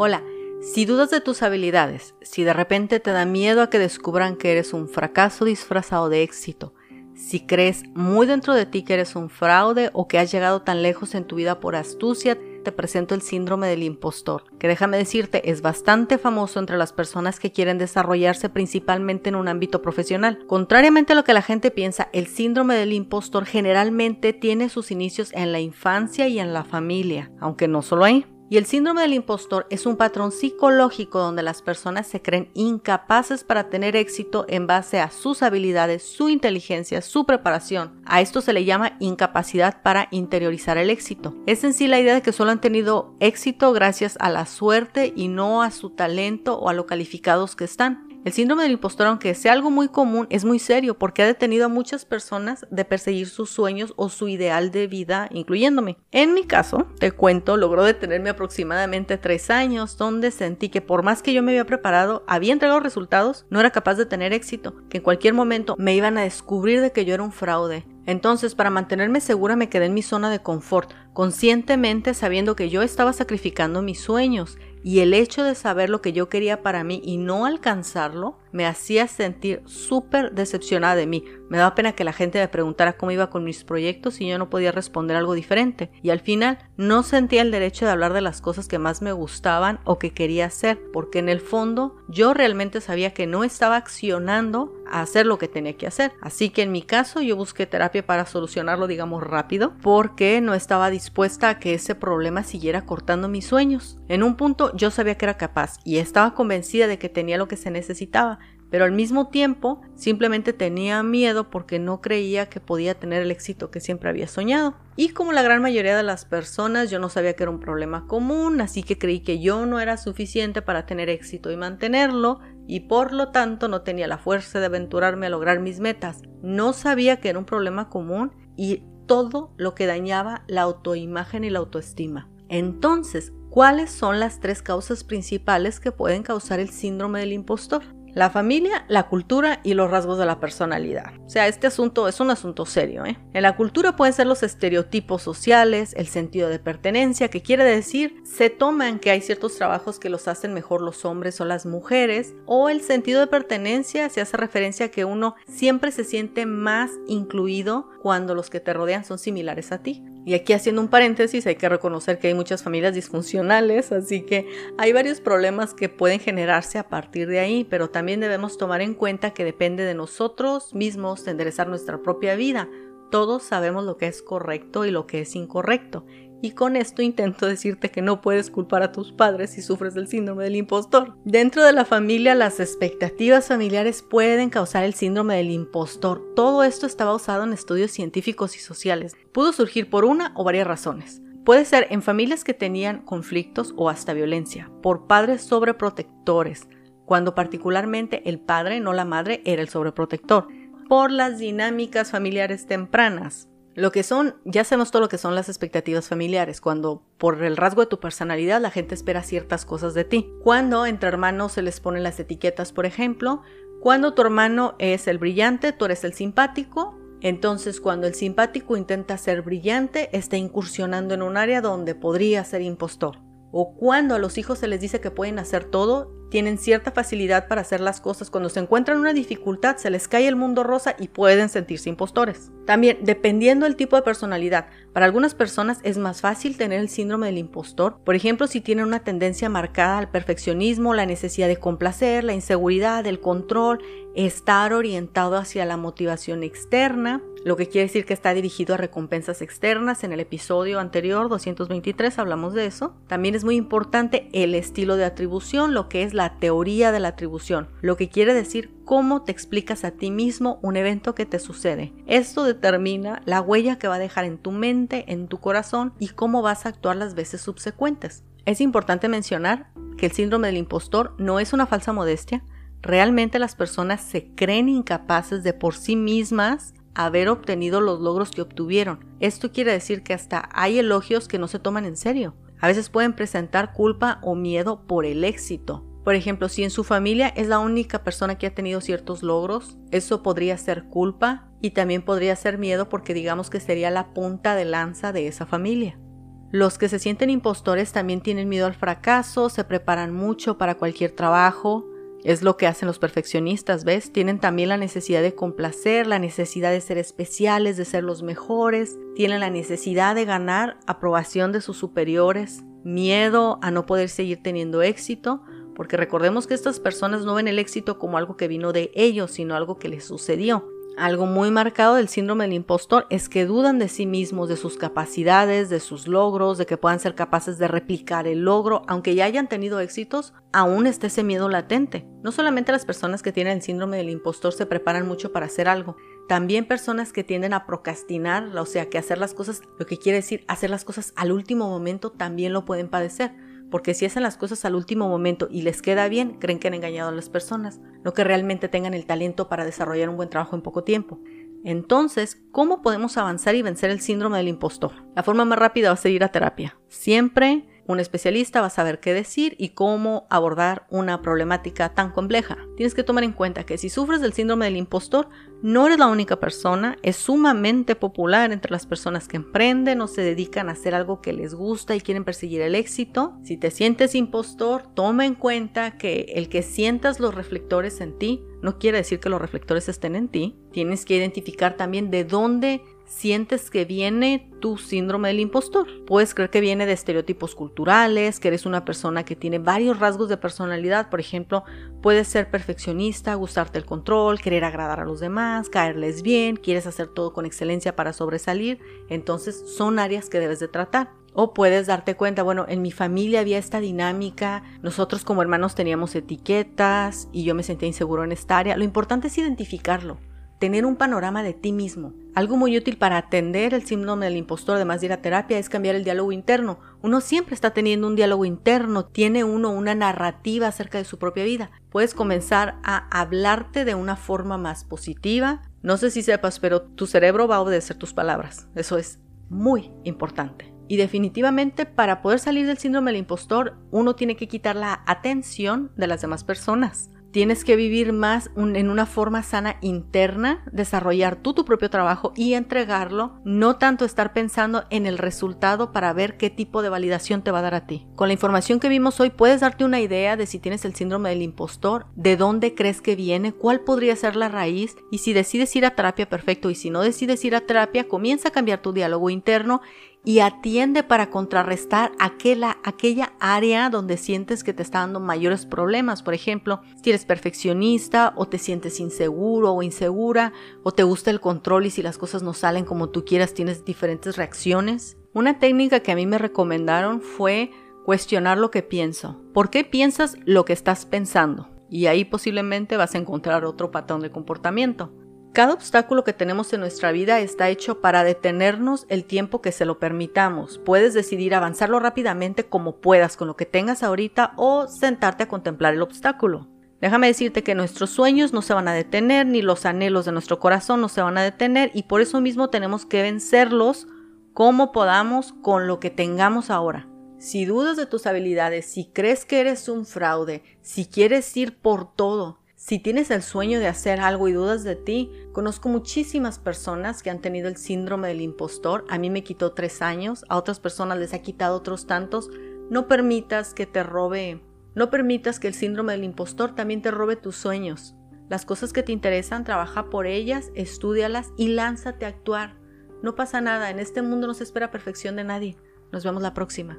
Hola, si dudas de tus habilidades, si de repente te da miedo a que descubran que eres un fracaso disfrazado de éxito, si crees muy dentro de ti que eres un fraude o que has llegado tan lejos en tu vida por astucia, te presento el síndrome del impostor, que déjame decirte es bastante famoso entre las personas que quieren desarrollarse principalmente en un ámbito profesional. Contrariamente a lo que la gente piensa, el síndrome del impostor generalmente tiene sus inicios en la infancia y en la familia, aunque no solo ahí. Y el síndrome del impostor es un patrón psicológico donde las personas se creen incapaces para tener éxito en base a sus habilidades, su inteligencia, su preparación. A esto se le llama incapacidad para interiorizar el éxito. Es en sí la idea de que solo han tenido éxito gracias a la suerte y no a su talento o a lo calificados que están. El síndrome del impostor, aunque sea algo muy común, es muy serio porque ha detenido a muchas personas de perseguir sus sueños o su ideal de vida, incluyéndome. En mi caso, te cuento, logró detenerme aproximadamente tres años, donde sentí que por más que yo me había preparado, había entregado resultados, no era capaz de tener éxito, que en cualquier momento me iban a descubrir de que yo era un fraude. Entonces, para mantenerme segura me quedé en mi zona de confort, conscientemente sabiendo que yo estaba sacrificando mis sueños y el hecho de saber lo que yo quería para mí y no alcanzarlo me hacía sentir súper decepcionada de mí. Me daba pena que la gente me preguntara cómo iba con mis proyectos y yo no podía responder algo diferente. Y al final no sentía el derecho de hablar de las cosas que más me gustaban o que quería hacer, porque en el fondo yo realmente sabía que no estaba accionando a hacer lo que tenía que hacer. Así que en mi caso yo busqué terapia para solucionarlo, digamos, rápido, porque no estaba dispuesta a que ese problema siguiera cortando mis sueños. En un punto yo sabía que era capaz y estaba convencida de que tenía lo que se necesitaba, pero al mismo tiempo simplemente tenía miedo porque no creía que podía tener el éxito que siempre había soñado. Y como la gran mayoría de las personas, yo no sabía que era un problema común, así que creí que yo no era suficiente para tener éxito y mantenerlo, y por lo tanto no tenía la fuerza de aventurarme a lograr mis metas. No sabía que era un problema común y todo lo que dañaba la autoimagen y la autoestima. Entonces, ¿cuáles son las tres causas principales que pueden causar el síndrome del impostor? La familia, la cultura y los rasgos de la personalidad. O sea, este asunto es un asunto serio. ¿eh? En la cultura pueden ser los estereotipos sociales, el sentido de pertenencia, que quiere decir se toman que hay ciertos trabajos que los hacen mejor los hombres o las mujeres, o el sentido de pertenencia se hace referencia a que uno siempre se siente más incluido cuando los que te rodean son similares a ti. Y aquí haciendo un paréntesis, hay que reconocer que hay muchas familias disfuncionales, así que hay varios problemas que pueden generarse a partir de ahí, pero también debemos tomar en cuenta que depende de nosotros mismos enderezar nuestra propia vida. Todos sabemos lo que es correcto y lo que es incorrecto. Y con esto intento decirte que no puedes culpar a tus padres si sufres del síndrome del impostor. Dentro de la familia, las expectativas familiares pueden causar el síndrome del impostor. Todo esto está basado en estudios científicos y sociales. Pudo surgir por una o varias razones. Puede ser en familias que tenían conflictos o hasta violencia, por padres sobreprotectores, cuando particularmente el padre, no la madre, era el sobreprotector, por las dinámicas familiares tempranas, lo que son, ya sabemos todo lo que son las expectativas familiares, cuando por el rasgo de tu personalidad la gente espera ciertas cosas de ti. Cuando entre hermanos se les ponen las etiquetas, por ejemplo, cuando tu hermano es el brillante, tú eres el simpático, entonces cuando el simpático intenta ser brillante, está incursionando en un área donde podría ser impostor. O cuando a los hijos se les dice que pueden hacer todo tienen cierta facilidad para hacer las cosas. Cuando se encuentran una dificultad, se les cae el mundo rosa y pueden sentirse impostores. También, dependiendo del tipo de personalidad, para algunas personas es más fácil tener el síndrome del impostor. Por ejemplo, si tienen una tendencia marcada al perfeccionismo, la necesidad de complacer, la inseguridad, el control, estar orientado hacia la motivación externa, lo que quiere decir que está dirigido a recompensas externas. En el episodio anterior, 223, hablamos de eso. También es muy importante el estilo de atribución, lo que es la teoría de la atribución, lo que quiere decir cómo te explicas a ti mismo un evento que te sucede. Esto determina la huella que va a dejar en tu mente, en tu corazón y cómo vas a actuar las veces subsecuentes. Es importante mencionar que el síndrome del impostor no es una falsa modestia. Realmente las personas se creen incapaces de por sí mismas haber obtenido los logros que obtuvieron. Esto quiere decir que hasta hay elogios que no se toman en serio. A veces pueden presentar culpa o miedo por el éxito. Por ejemplo, si en su familia es la única persona que ha tenido ciertos logros, eso podría ser culpa y también podría ser miedo porque digamos que sería la punta de lanza de esa familia. Los que se sienten impostores también tienen miedo al fracaso, se preparan mucho para cualquier trabajo, es lo que hacen los perfeccionistas, ¿ves? Tienen también la necesidad de complacer, la necesidad de ser especiales, de ser los mejores, tienen la necesidad de ganar aprobación de sus superiores, miedo a no poder seguir teniendo éxito, porque recordemos que estas personas no ven el éxito como algo que vino de ellos, sino algo que les sucedió. Algo muy marcado del síndrome del impostor es que dudan de sí mismos, de sus capacidades, de sus logros, de que puedan ser capaces de replicar el logro, aunque ya hayan tenido éxitos, aún está ese miedo latente. No solamente las personas que tienen el síndrome del impostor se preparan mucho para hacer algo, también personas que tienden a procrastinar, o sea, que hacer las cosas, lo que quiere decir hacer las cosas al último momento, también lo pueden padecer porque si hacen las cosas al último momento y les queda bien, creen que han engañado a las personas, no que realmente tengan el talento para desarrollar un buen trabajo en poco tiempo. Entonces, ¿cómo podemos avanzar y vencer el síndrome del impostor? La forma más rápida va a ser ir a terapia. Siempre un especialista va a saber qué decir y cómo abordar una problemática tan compleja. Tienes que tomar en cuenta que si sufres del síndrome del impostor, no eres la única persona, es sumamente popular entre las personas que emprenden o se dedican a hacer algo que les gusta y quieren perseguir el éxito. Si te sientes impostor, toma en cuenta que el que sientas los reflectores en ti no quiere decir que los reflectores estén en ti. Tienes que identificar también de dónde sientes que viene tu síndrome del impostor. Puedes creer que viene de estereotipos culturales, que eres una persona que tiene varios rasgos de personalidad. Por ejemplo, puedes ser perfeccionista, gustarte el control, querer agradar a los demás, caerles bien, quieres hacer todo con excelencia para sobresalir. Entonces son áreas que debes de tratar. O puedes darte cuenta, bueno, en mi familia había esta dinámica, nosotros como hermanos teníamos etiquetas y yo me sentía inseguro en esta área. Lo importante es identificarlo tener un panorama de ti mismo. Algo muy útil para atender el síndrome del impostor, además de ir a terapia, es cambiar el diálogo interno. Uno siempre está teniendo un diálogo interno, tiene uno una narrativa acerca de su propia vida. Puedes comenzar a hablarte de una forma más positiva. No sé si sepas, pero tu cerebro va a obedecer tus palabras. Eso es muy importante. Y definitivamente para poder salir del síndrome del impostor, uno tiene que quitar la atención de las demás personas. Tienes que vivir más en una forma sana interna, desarrollar tú tu propio trabajo y entregarlo, no tanto estar pensando en el resultado para ver qué tipo de validación te va a dar a ti. Con la información que vimos hoy puedes darte una idea de si tienes el síndrome del impostor, de dónde crees que viene, cuál podría ser la raíz y si decides ir a terapia perfecto y si no decides ir a terapia, comienza a cambiar tu diálogo interno y atiende para contrarrestar aquella, aquella área donde sientes que te está dando mayores problemas. Por ejemplo, si eres perfeccionista o te sientes inseguro o insegura o te gusta el control y si las cosas no salen como tú quieras tienes diferentes reacciones. Una técnica que a mí me recomendaron fue cuestionar lo que pienso. ¿Por qué piensas lo que estás pensando? Y ahí posiblemente vas a encontrar otro patrón de comportamiento. Cada obstáculo que tenemos en nuestra vida está hecho para detenernos el tiempo que se lo permitamos. Puedes decidir avanzarlo rápidamente como puedas con lo que tengas ahorita o sentarte a contemplar el obstáculo. Déjame decirte que nuestros sueños no se van a detener, ni los anhelos de nuestro corazón no se van a detener y por eso mismo tenemos que vencerlos como podamos con lo que tengamos ahora. Si dudas de tus habilidades, si crees que eres un fraude, si quieres ir por todo, si tienes el sueño de hacer algo y dudas de ti, conozco muchísimas personas que han tenido el síndrome del impostor. A mí me quitó tres años, a otras personas les ha quitado otros tantos. No permitas que te robe, no permitas que el síndrome del impostor también te robe tus sueños. Las cosas que te interesan, trabaja por ellas, estudialas y lánzate a actuar. No pasa nada, en este mundo no se espera perfección de nadie. Nos vemos la próxima.